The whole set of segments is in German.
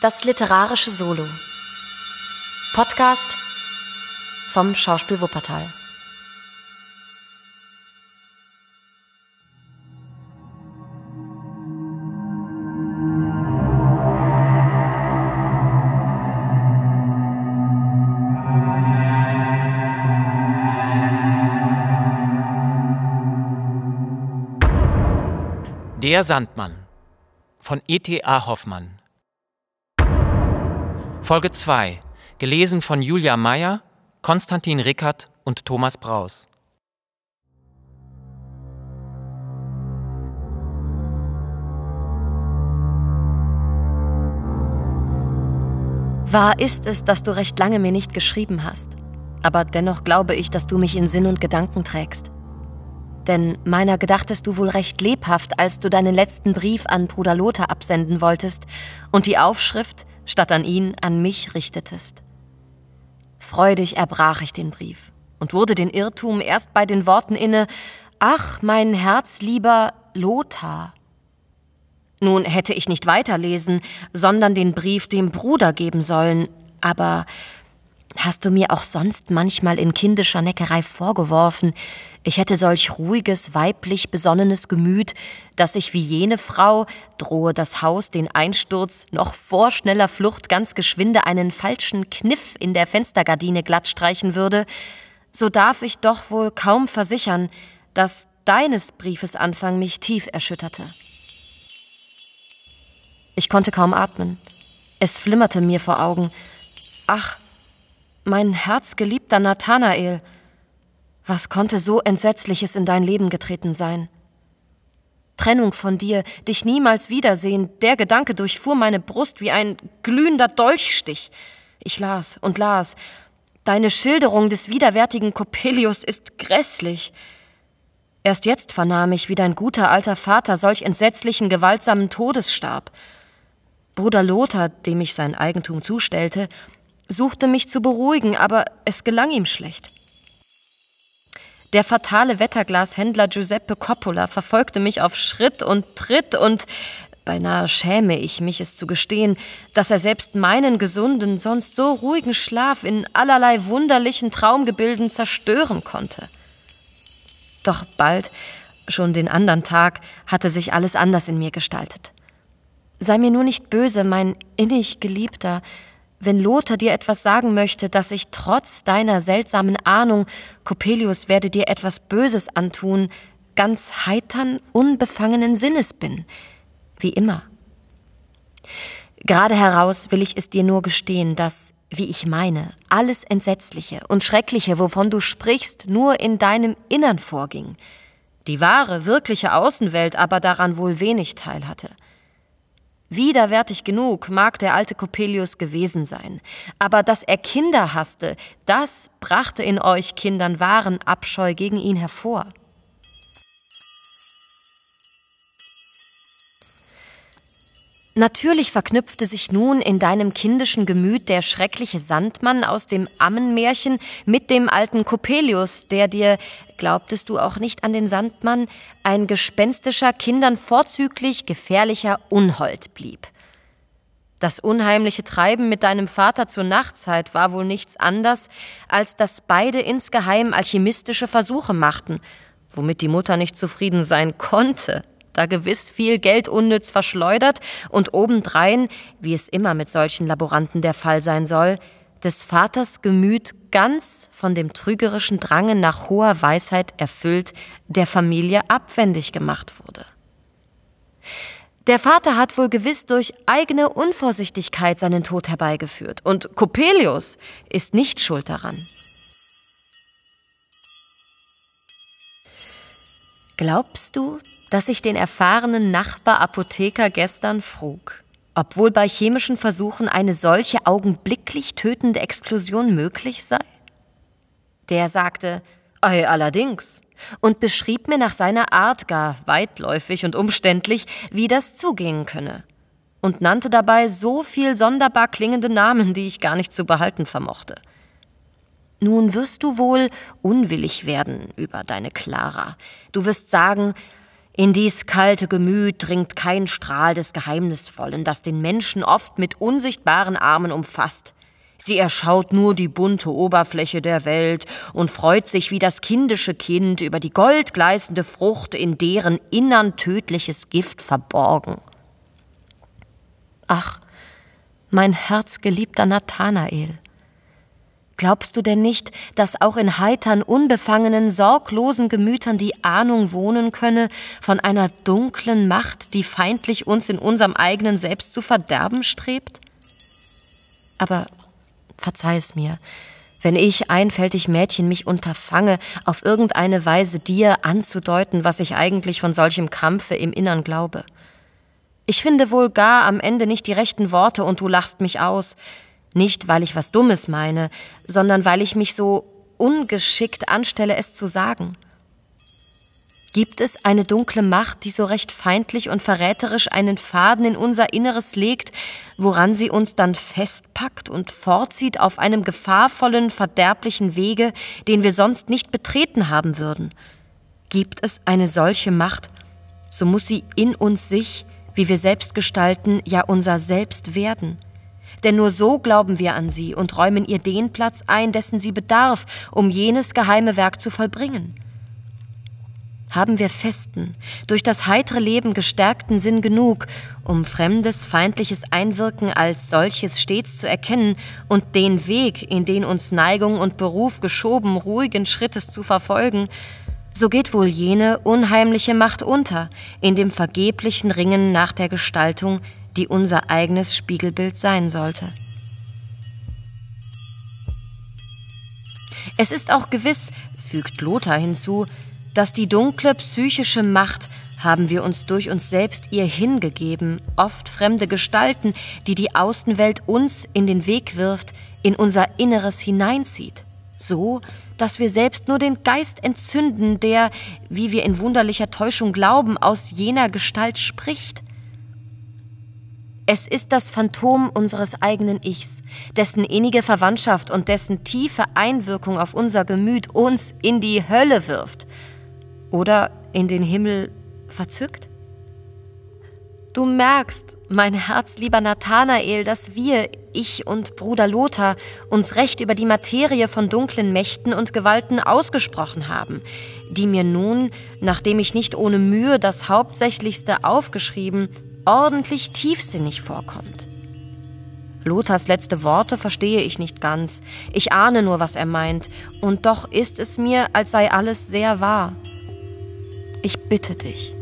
Das literarische Solo. Podcast vom Schauspiel Wuppertal. Der Sandmann von E.T.A. Hoffmann. Folge 2, gelesen von Julia Meyer, Konstantin Rickert und Thomas Braus. Wahr ist es, dass du recht lange mir nicht geschrieben hast. Aber dennoch glaube ich, dass du mich in Sinn und Gedanken trägst. Denn meiner gedachtest du wohl recht lebhaft, als du deinen letzten Brief an Bruder Lothar absenden wolltest und die Aufschrift, statt an ihn, an mich richtetest. Freudig erbrach ich den Brief und wurde den Irrtum erst bei den Worten inne, ach, mein herzlieber Lothar. Nun hätte ich nicht weiterlesen, sondern den Brief dem Bruder geben sollen, aber hast du mir auch sonst manchmal in kindischer Neckerei vorgeworfen, ich hätte solch ruhiges, weiblich besonnenes Gemüt, dass ich wie jene Frau drohe das Haus den Einsturz noch vor schneller Flucht ganz geschwinde einen falschen Kniff in der Fenstergardine glatt streichen würde, so darf ich doch wohl kaum versichern, dass deines Briefes Anfang mich tief erschütterte. Ich konnte kaum atmen. Es flimmerte mir vor Augen. Ach, mein herzgeliebter Nathanael, was konnte so Entsetzliches in dein Leben getreten sein? Trennung von dir, dich niemals wiedersehen, der Gedanke durchfuhr meine Brust wie ein glühender Dolchstich. Ich las und las. Deine Schilderung des widerwärtigen Coppelius ist grässlich. Erst jetzt vernahm ich, wie dein guter alter Vater solch entsetzlichen, gewaltsamen Todes starb. Bruder Lothar, dem ich sein Eigentum zustellte, suchte mich zu beruhigen, aber es gelang ihm schlecht. Der fatale Wetterglashändler Giuseppe Coppola verfolgte mich auf Schritt und Tritt und beinahe schäme ich mich, es zu gestehen, dass er selbst meinen gesunden, sonst so ruhigen Schlaf in allerlei wunderlichen Traumgebilden zerstören konnte. Doch bald, schon den andern Tag, hatte sich alles anders in mir gestaltet. Sei mir nur nicht böse, mein innig Geliebter, wenn Lothar dir etwas sagen möchte, dass ich trotz deiner seltsamen Ahnung, Coppelius werde dir etwas Böses antun, ganz heitern, unbefangenen Sinnes bin, wie immer. Gerade heraus will ich es dir nur gestehen, dass, wie ich meine, alles Entsetzliche und Schreckliche, wovon du sprichst, nur in deinem Innern vorging, die wahre, wirkliche Außenwelt aber daran wohl wenig teil hatte. Widerwärtig genug mag der alte Coppelius gewesen sein, aber dass er Kinder hasste, das brachte in euch Kindern wahren Abscheu gegen ihn hervor. Natürlich verknüpfte sich nun in deinem kindischen Gemüt der schreckliche Sandmann aus dem Ammenmärchen mit dem alten Coppelius, der dir, glaubtest du auch nicht an den Sandmann, ein gespenstischer, Kindern vorzüglich gefährlicher Unhold blieb. Das unheimliche Treiben mit deinem Vater zur Nachtzeit war wohl nichts anders, als dass beide insgeheim alchemistische Versuche machten, womit die Mutter nicht zufrieden sein konnte, da gewiss viel Geld unnütz verschleudert und obendrein, wie es immer mit solchen Laboranten der Fall sein soll, des Vaters Gemüt ganz von dem trügerischen Drange nach hoher Weisheit erfüllt, der Familie abwendig gemacht wurde. Der Vater hat wohl gewiss durch eigene Unvorsichtigkeit seinen Tod herbeigeführt, und Coppelius ist nicht schuld daran. Glaubst du, dass ich den erfahrenen Nachbarapotheker gestern frug, ob wohl bei chemischen Versuchen eine solche augenblicklich tötende Explosion möglich sei? Der sagte, Ei, allerdings, und beschrieb mir nach seiner Art gar weitläufig und umständlich, wie das zugehen könne, und nannte dabei so viel sonderbar klingende Namen, die ich gar nicht zu behalten vermochte. Nun wirst du wohl unwillig werden über deine Clara. Du wirst sagen, In dies kalte Gemüt dringt kein Strahl des Geheimnisvollen, das den Menschen oft mit unsichtbaren Armen umfasst. Sie erschaut nur die bunte Oberfläche der Welt und freut sich wie das kindische Kind über die goldgleißende Frucht, in deren Innern tödliches Gift verborgen. Ach, mein herzgeliebter Nathanael, Glaubst du denn nicht, dass auch in heitern, unbefangenen, sorglosen Gemütern die Ahnung wohnen könne von einer dunklen Macht, die feindlich uns in unserem eigenen Selbst zu verderben strebt? Aber verzeih es mir, wenn ich, einfältig Mädchen, mich unterfange, auf irgendeine Weise dir anzudeuten, was ich eigentlich von solchem Kampfe im Innern glaube. Ich finde wohl gar am Ende nicht die rechten Worte und du lachst mich aus. Nicht, weil ich was Dummes meine, sondern weil ich mich so ungeschickt anstelle, es zu sagen. Gibt es eine dunkle Macht, die so recht feindlich und verräterisch einen Faden in unser Inneres legt, woran sie uns dann festpackt und fortzieht auf einem gefahrvollen, verderblichen Wege, den wir sonst nicht betreten haben würden? Gibt es eine solche Macht, so muss sie in uns sich, wie wir selbst gestalten, ja unser Selbst werden denn nur so glauben wir an sie und räumen ihr den Platz ein, dessen sie bedarf, um jenes geheime Werk zu vollbringen. Haben wir festen, durch das heitere Leben gestärkten Sinn genug, um fremdes, feindliches Einwirken als solches stets zu erkennen und den Weg, in den uns Neigung und Beruf geschoben, ruhigen Schrittes zu verfolgen, so geht wohl jene unheimliche Macht unter in dem vergeblichen Ringen nach der Gestaltung, die unser eigenes Spiegelbild sein sollte. Es ist auch gewiss, fügt Lothar hinzu, dass die dunkle psychische Macht haben wir uns durch uns selbst ihr hingegeben, oft fremde Gestalten, die die Außenwelt uns in den Weg wirft, in unser Inneres hineinzieht, so, dass wir selbst nur den Geist entzünden, der, wie wir in wunderlicher Täuschung glauben, aus jener Gestalt spricht. Es ist das Phantom unseres eigenen Ichs, dessen innige Verwandtschaft und dessen tiefe Einwirkung auf unser Gemüt uns in die Hölle wirft oder in den Himmel verzückt. Du merkst, mein herzlieber Nathanael, dass wir, ich und Bruder Lothar, uns recht über die Materie von dunklen Mächten und Gewalten ausgesprochen haben, die mir nun, nachdem ich nicht ohne Mühe das Hauptsächlichste aufgeschrieben, ordentlich tiefsinnig vorkommt. Lothars letzte Worte verstehe ich nicht ganz. Ich ahne nur, was er meint, und doch ist es mir, als sei alles sehr wahr. Ich bitte dich,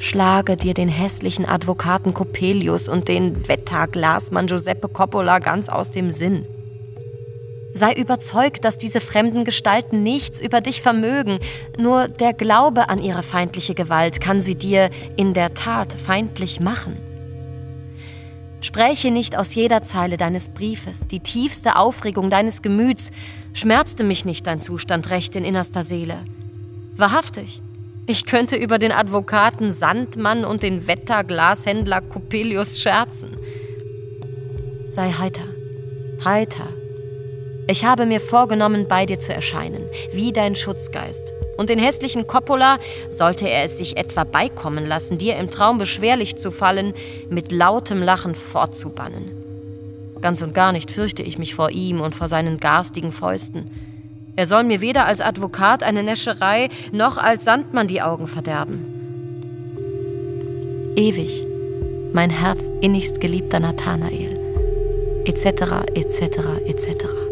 schlage dir den hässlichen Advokaten Coppelius und den Wetter-Glasmann Giuseppe Coppola ganz aus dem Sinn. Sei überzeugt, dass diese fremden Gestalten nichts über dich vermögen, nur der Glaube an ihre feindliche Gewalt kann sie dir in der Tat feindlich machen. Spreche nicht aus jeder Zeile deines Briefes, die tiefste Aufregung deines Gemüts, schmerzte mich nicht dein Zustand recht in innerster Seele. Wahrhaftig, ich könnte über den Advokaten Sandmann und den Wetterglashändler Coppelius scherzen. Sei heiter, heiter, ich habe mir vorgenommen, bei dir zu erscheinen, wie dein Schutzgeist. Und den hässlichen Coppola, sollte er es sich etwa beikommen lassen, dir im Traum beschwerlich zu fallen, mit lautem Lachen fortzubannen. Ganz und gar nicht fürchte ich mich vor ihm und vor seinen garstigen Fäusten. Er soll mir weder als Advokat eine Näscherei noch als Sandmann die Augen verderben. Ewig, mein Herz innigst geliebter Nathanael, etc., etc., etc.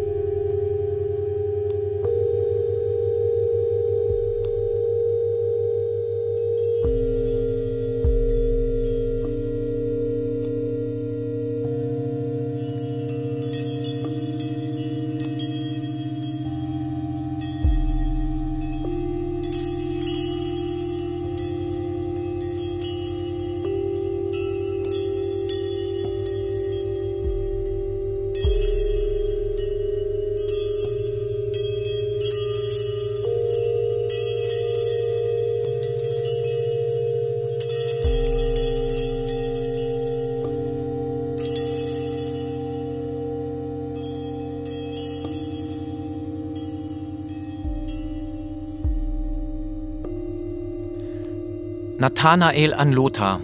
Nathanael an Lothar.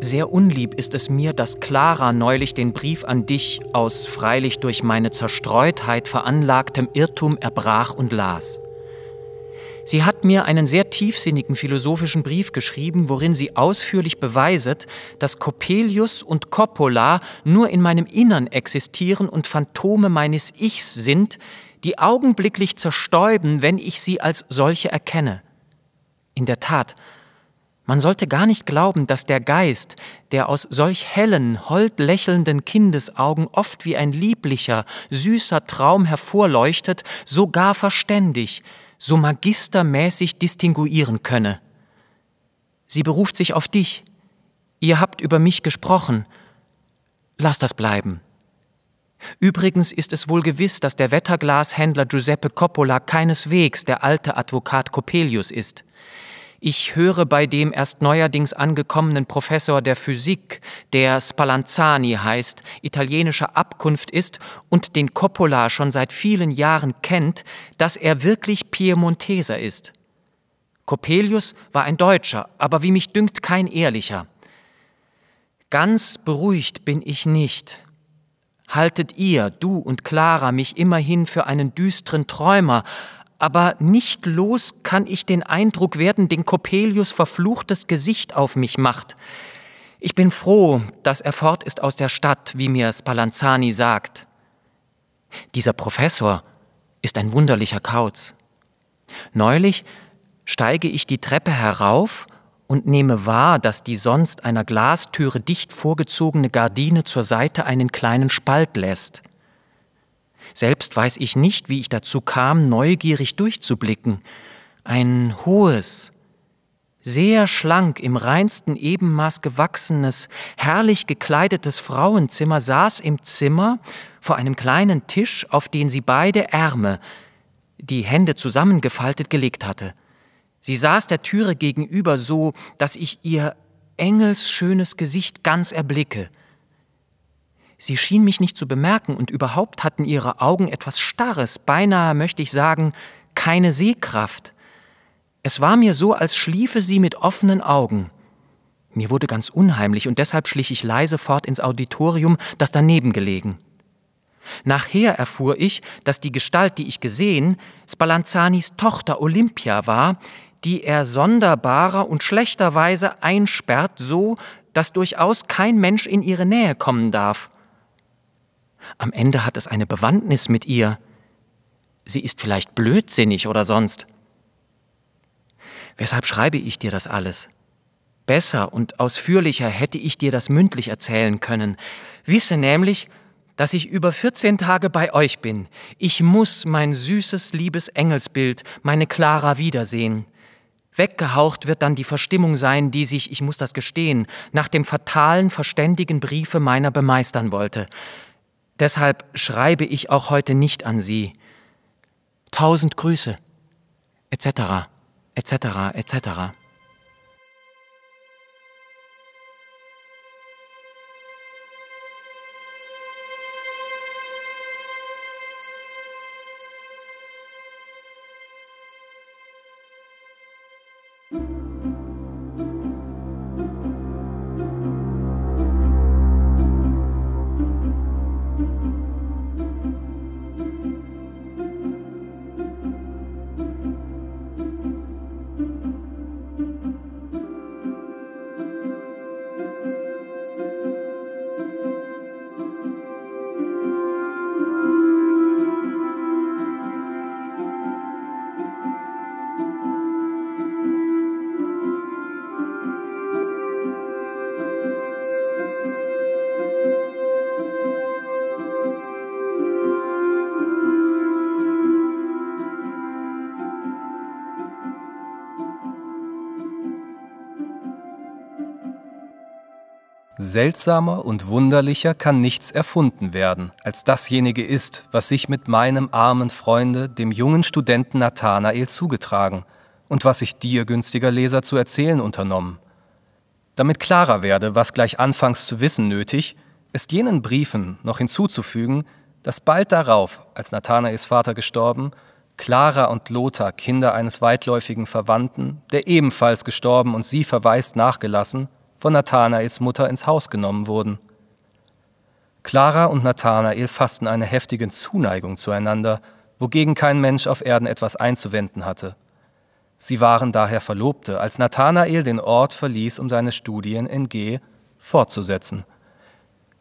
Sehr unlieb ist es mir, dass Clara neulich den Brief an dich aus freilich durch meine Zerstreutheit veranlagtem Irrtum erbrach und las. Sie hat mir einen sehr tiefsinnigen philosophischen Brief geschrieben, worin sie ausführlich beweiset, dass Coppelius und Coppola nur in meinem Innern existieren und Phantome meines Ichs sind, die augenblicklich zerstäuben, wenn ich sie als solche erkenne. In der Tat, man sollte gar nicht glauben, dass der Geist, der aus solch hellen, hold lächelnden Kindesaugen oft wie ein lieblicher, süßer Traum hervorleuchtet, so gar verständig, so magistermäßig distinguieren könne. Sie beruft sich auf dich. Ihr habt über mich gesprochen. Lass das bleiben. Übrigens ist es wohl gewiss, dass der Wetterglashändler Giuseppe Coppola keineswegs der alte Advokat Coppelius ist. Ich höre bei dem erst neuerdings angekommenen Professor der Physik, der Spallanzani heißt, italienischer Abkunft ist und den Coppola schon seit vielen Jahren kennt, dass er wirklich Piemonteser ist. Coppelius war ein Deutscher, aber wie mich dünkt kein ehrlicher. Ganz beruhigt bin ich nicht. Haltet ihr, du und Clara, mich immerhin für einen düsteren Träumer, aber nicht los kann ich den Eindruck werden, den Coppelius verfluchtes Gesicht auf mich macht. Ich bin froh, dass er fort ist aus der Stadt, wie mir Spallanzani sagt. Dieser Professor ist ein wunderlicher Kauz. Neulich steige ich die Treppe herauf und nehme wahr, dass die sonst einer Glastüre dicht vorgezogene Gardine zur Seite einen kleinen Spalt lässt. Selbst weiß ich nicht, wie ich dazu kam, neugierig durchzublicken. Ein hohes, sehr schlank, im reinsten Ebenmaß gewachsenes, herrlich gekleidetes Frauenzimmer saß im Zimmer vor einem kleinen Tisch, auf den sie beide Ärme, die Hände zusammengefaltet, gelegt hatte. Sie saß der Türe gegenüber so, dass ich ihr engelsschönes Gesicht ganz erblicke. Sie schien mich nicht zu bemerken und überhaupt hatten ihre Augen etwas Starres, beinahe möchte ich sagen, keine Sehkraft. Es war mir so, als schliefe sie mit offenen Augen. Mir wurde ganz unheimlich und deshalb schlich ich leise fort ins Auditorium, das daneben gelegen. Nachher erfuhr ich, dass die Gestalt, die ich gesehen, Spallanzanis Tochter Olympia war, die er sonderbarer und schlechterweise einsperrt, so, dass durchaus kein Mensch in ihre Nähe kommen darf. Am Ende hat es eine Bewandtnis mit ihr. Sie ist vielleicht blödsinnig oder sonst. Weshalb schreibe ich dir das alles? Besser und ausführlicher hätte ich dir das mündlich erzählen können. Wisse nämlich, dass ich über 14 Tage bei euch bin. Ich muss mein süßes, liebes Engelsbild, meine Clara wiedersehen. Weggehaucht wird dann die Verstimmung sein, die sich, ich muss das gestehen, nach dem fatalen, verständigen Briefe meiner bemeistern wollte. Deshalb schreibe ich auch heute nicht an Sie. Tausend Grüße, etc., etc., etc. Seltsamer und wunderlicher kann nichts erfunden werden, als dasjenige ist, was sich mit meinem armen Freunde, dem jungen Studenten Nathanael, zugetragen und was ich dir, günstiger Leser, zu erzählen unternommen. Damit klarer werde, was gleich anfangs zu wissen nötig, ist jenen Briefen noch hinzuzufügen, dass bald darauf, als Nathanaels Vater gestorben, Clara und Lothar, Kinder eines weitläufigen Verwandten, der ebenfalls gestorben und sie verwaist nachgelassen, von Nathanaels Mutter ins Haus genommen wurden. Clara und Nathanael fassten eine heftige Zuneigung zueinander, wogegen kein Mensch auf Erden etwas einzuwenden hatte. Sie waren daher Verlobte, als Nathanael den Ort verließ, um seine Studien in G fortzusetzen.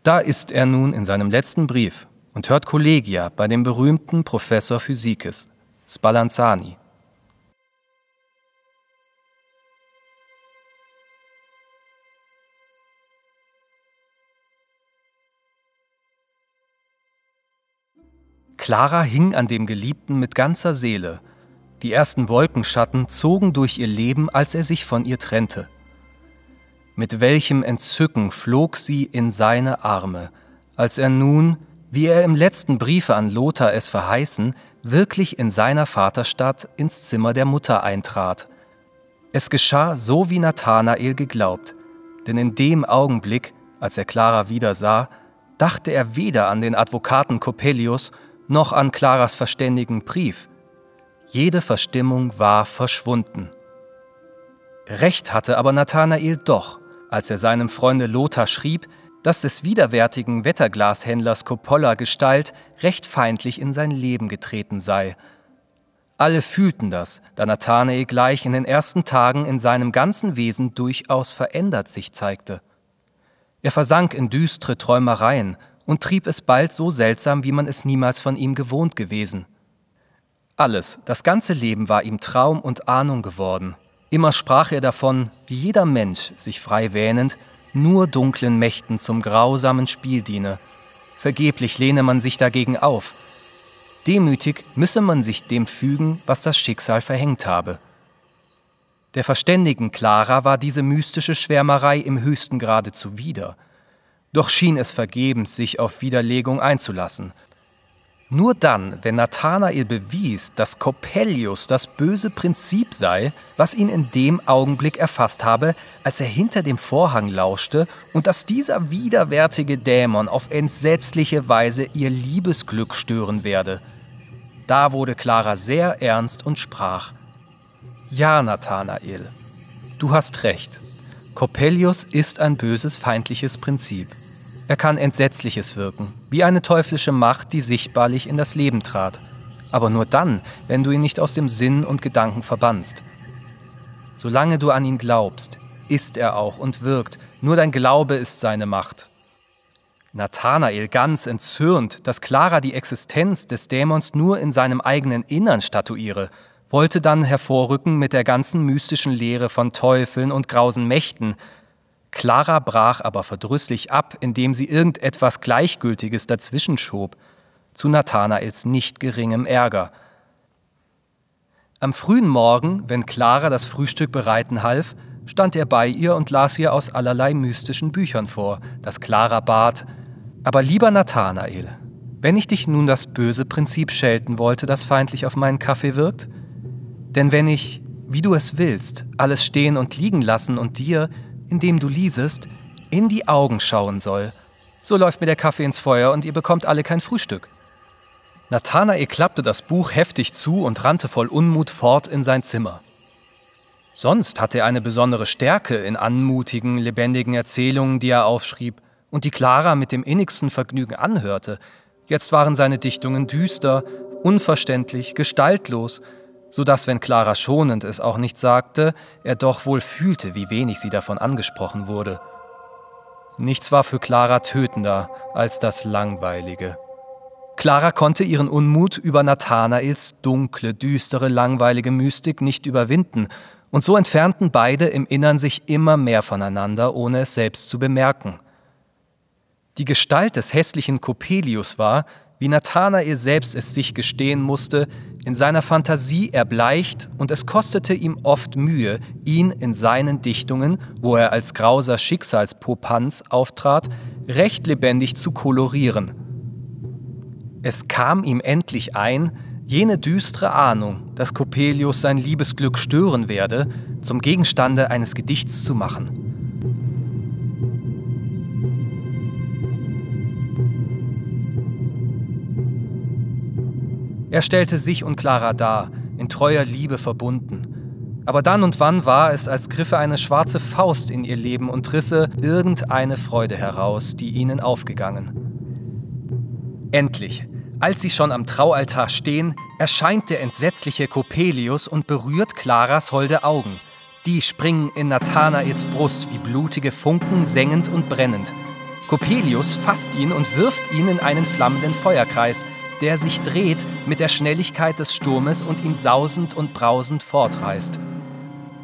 Da ist er nun in seinem letzten Brief und hört Kollegia bei dem berühmten Professor Physikes. Spallanzani. Clara hing an dem Geliebten mit ganzer Seele. Die ersten Wolkenschatten zogen durch ihr Leben, als er sich von ihr trennte. Mit welchem Entzücken flog sie in seine Arme, als er nun, wie er im letzten Briefe an Lothar es verheißen, wirklich in seiner Vaterstadt ins Zimmer der Mutter eintrat. Es geschah so, wie Nathanael geglaubt, denn in dem Augenblick, als er Clara wieder sah, dachte er weder an den Advokaten Coppelius noch an Claras verständigen Brief. Jede Verstimmung war verschwunden. Recht hatte aber Nathanael doch, als er seinem Freunde Lothar schrieb, dass des widerwärtigen Wetterglashändlers Coppola Gestalt recht feindlich in sein Leben getreten sei. Alle fühlten das, da Nathanael gleich in den ersten Tagen in seinem ganzen Wesen durchaus verändert sich zeigte. Er versank in düstere Träumereien und trieb es bald so seltsam, wie man es niemals von ihm gewohnt gewesen. Alles, das ganze Leben war ihm Traum und Ahnung geworden. Immer sprach er davon, wie jeder Mensch, sich frei wähnend, nur dunklen Mächten zum grausamen Spiel diene. Vergeblich lehne man sich dagegen auf. Demütig müsse man sich dem fügen, was das Schicksal verhängt habe. Der verständigen Clara war diese mystische Schwärmerei im höchsten Grade zuwider. Doch schien es vergebens, sich auf Widerlegung einzulassen – nur dann, wenn Nathanael bewies, dass Coppelius das böse Prinzip sei, was ihn in dem Augenblick erfasst habe, als er hinter dem Vorhang lauschte, und dass dieser widerwärtige Dämon auf entsetzliche Weise ihr Liebesglück stören werde. Da wurde Clara sehr ernst und sprach: Ja, Nathanael, du hast recht. Coppelius ist ein böses feindliches Prinzip. Er kann Entsetzliches wirken, wie eine teuflische Macht, die sichtbarlich in das Leben trat, aber nur dann, wenn du ihn nicht aus dem Sinn und Gedanken verbannst. Solange du an ihn glaubst, ist er auch und wirkt, nur dein Glaube ist seine Macht. Nathanael ganz entzürnt, dass Clara die Existenz des Dämons nur in seinem eigenen Innern statuiere, wollte dann hervorrücken mit der ganzen mystischen Lehre von Teufeln und grausen Mächten, Clara brach aber verdrüßlich ab, indem sie irgendetwas Gleichgültiges dazwischen schob, zu Nathanaels nicht geringem Ärger. Am frühen Morgen, wenn Clara das Frühstück bereiten half, stand er bei ihr und las ihr aus allerlei mystischen Büchern vor, das Clara bat, aber lieber Nathanael, wenn ich dich nun das böse Prinzip schelten wollte, das feindlich auf meinen Kaffee wirkt? Denn wenn ich, wie du es willst, alles stehen und liegen lassen und dir, indem du liesest, in die Augen schauen soll. So läuft mir der Kaffee ins Feuer und ihr bekommt alle kein Frühstück. Nathanael klappte das Buch heftig zu und rannte voll Unmut fort in sein Zimmer. Sonst hatte er eine besondere Stärke in anmutigen, lebendigen Erzählungen, die er aufschrieb und die Clara mit dem innigsten Vergnügen anhörte. Jetzt waren seine Dichtungen düster, unverständlich, gestaltlos so dass, wenn Clara schonend es auch nicht sagte, er doch wohl fühlte, wie wenig sie davon angesprochen wurde. Nichts war für Clara tötender als das Langweilige. Clara konnte ihren Unmut über Nathanaels dunkle, düstere, langweilige Mystik nicht überwinden, und so entfernten beide im Innern sich immer mehr voneinander, ohne es selbst zu bemerken. Die Gestalt des hässlichen Coppelius war, wie Nathanael selbst es sich gestehen musste, in seiner Fantasie erbleicht und es kostete ihm oft Mühe, ihn in seinen Dichtungen, wo er als grauser Schicksalspopanz auftrat, recht lebendig zu kolorieren. Es kam ihm endlich ein, jene düstere Ahnung, dass Coppelius sein Liebesglück stören werde, zum Gegenstande eines Gedichts zu machen. Er stellte sich und Clara dar, in treuer Liebe verbunden. Aber dann und wann war es, als griffe eine schwarze Faust in ihr Leben und risse irgendeine Freude heraus, die ihnen aufgegangen. Endlich, als sie schon am Traualtar stehen, erscheint der entsetzliche Coppelius und berührt Claras holde Augen. Die springen in Nathanaels Brust wie blutige Funken, sengend und brennend. Coppelius fasst ihn und wirft ihn in einen flammenden Feuerkreis, der sich dreht mit der Schnelligkeit des Sturmes und ihn sausend und brausend fortreißt.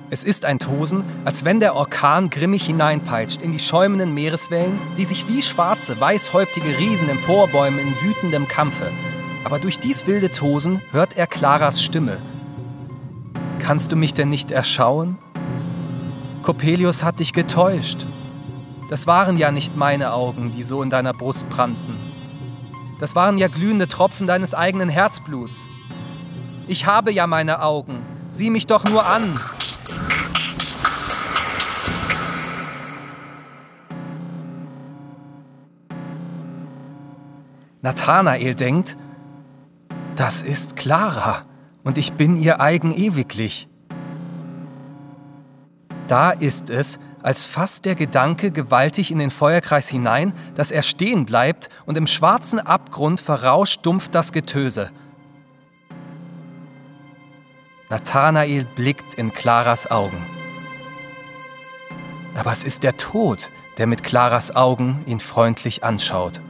Es ist ein Tosen, als wenn der Orkan grimmig hineinpeitscht in die schäumenden Meereswellen, die sich wie schwarze, weißhäuptige Riesen emporbäumen in wütendem Kampfe. Aber durch dies wilde Tosen hört er Claras Stimme. Kannst du mich denn nicht erschauen? Coppelius hat dich getäuscht. Das waren ja nicht meine Augen, die so in deiner Brust brannten. Das waren ja glühende Tropfen deines eigenen Herzbluts. Ich habe ja meine Augen. Sieh mich doch nur an. Nathanael denkt, das ist Clara und ich bin ihr eigen ewiglich. Da ist es, als fasst der Gedanke gewaltig in den Feuerkreis hinein, dass er stehen bleibt und im schwarzen Abgrund verrauscht dumpf das Getöse. Nathanael blickt in Claras Augen. Aber es ist der Tod, der mit Claras Augen ihn freundlich anschaut.